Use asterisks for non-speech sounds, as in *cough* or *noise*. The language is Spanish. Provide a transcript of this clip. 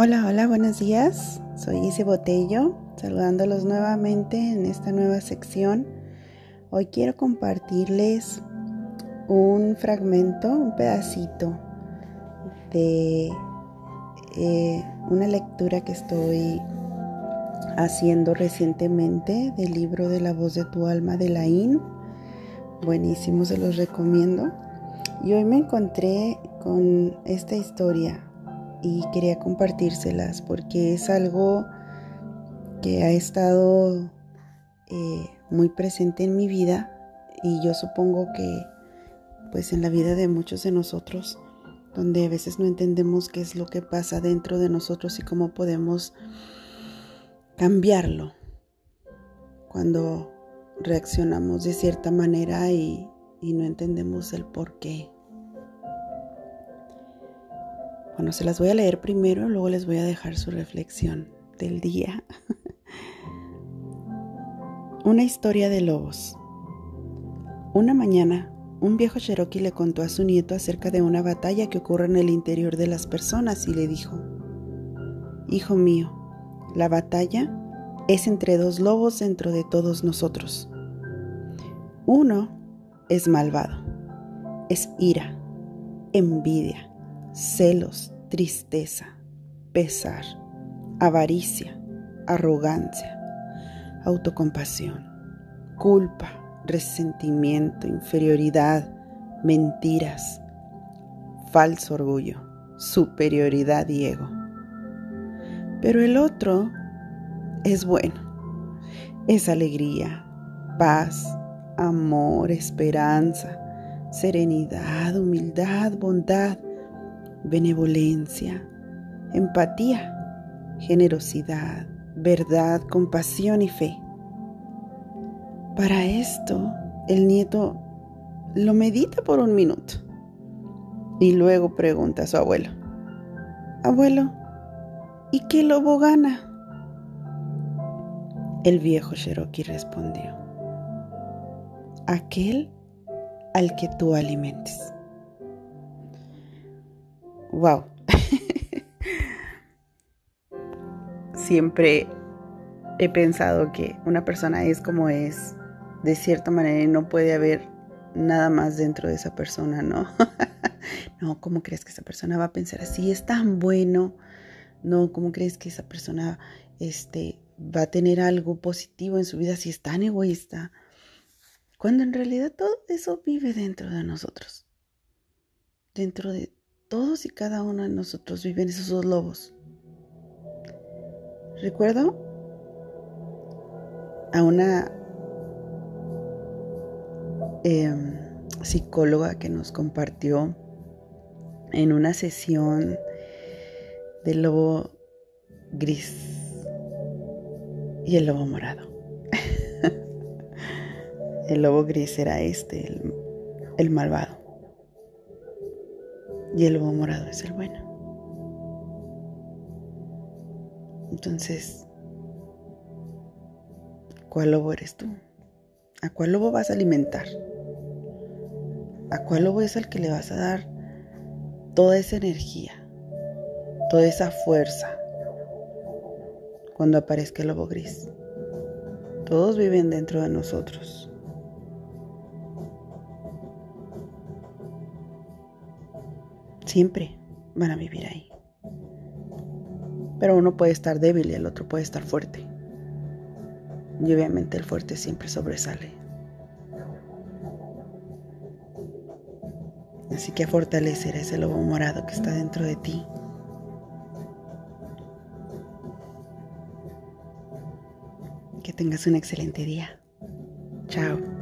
Hola, hola, buenos días. Soy Ise Botello, saludándolos nuevamente en esta nueva sección. Hoy quiero compartirles un fragmento, un pedacito de eh, una lectura que estoy haciendo recientemente del libro de la voz de tu alma de la IN. Buenísimo, se los recomiendo. Y hoy me encontré con esta historia y quería compartírselas porque es algo que ha estado eh, muy presente en mi vida y yo supongo que pues en la vida de muchos de nosotros donde a veces no entendemos qué es lo que pasa dentro de nosotros y cómo podemos cambiarlo cuando reaccionamos de cierta manera y, y no entendemos el por qué. Bueno, se las voy a leer primero, luego les voy a dejar su reflexión del día. *laughs* Una historia de lobos. Una mañana, un viejo cherokee le contó a su nieto acerca de una batalla que ocurre en el interior de las personas y le dijo, Hijo mío, la batalla es entre dos lobos dentro de todos nosotros. Uno es malvado, es ira, envidia, celos, tristeza, pesar, avaricia, arrogancia, autocompasión, culpa, resentimiento, inferioridad, mentiras, falso orgullo, superioridad y ego. Pero el otro es bueno, es alegría, paz, amor, esperanza, serenidad, humildad, bondad, benevolencia, empatía, generosidad, verdad, compasión y fe. Para esto, el nieto lo medita por un minuto y luego pregunta a su abuelo, Abuelo, ¿y qué lobo gana? El viejo Cherokee respondió, aquel al que tú alimentes. Wow. Siempre he pensado que una persona es como es, de cierta manera, y no puede haber nada más dentro de esa persona, ¿no? *laughs* no, ¿cómo crees que esa persona va a pensar así? Es tan bueno. No, ¿cómo crees que esa persona este, va a tener algo positivo en su vida si es tan egoísta? Cuando en realidad todo eso vive dentro de nosotros. Dentro de todos y cada uno de nosotros viven esos dos lobos. Recuerdo a una em, psicóloga que nos compartió en una sesión del lobo gris y el lobo morado. *laughs* el lobo gris era este, el malvado y el lobo morado es el bueno. Entonces, ¿cuál lobo eres tú? ¿A cuál lobo vas a alimentar? ¿A cuál lobo es el que le vas a dar toda esa energía, toda esa fuerza cuando aparezca el lobo gris? Todos viven dentro de nosotros. Siempre van a vivir ahí. Pero uno puede estar débil y el otro puede estar fuerte. Y obviamente el fuerte siempre sobresale. Así que fortalecer ese lobo morado que está dentro de ti. Que tengas un excelente día. Chao.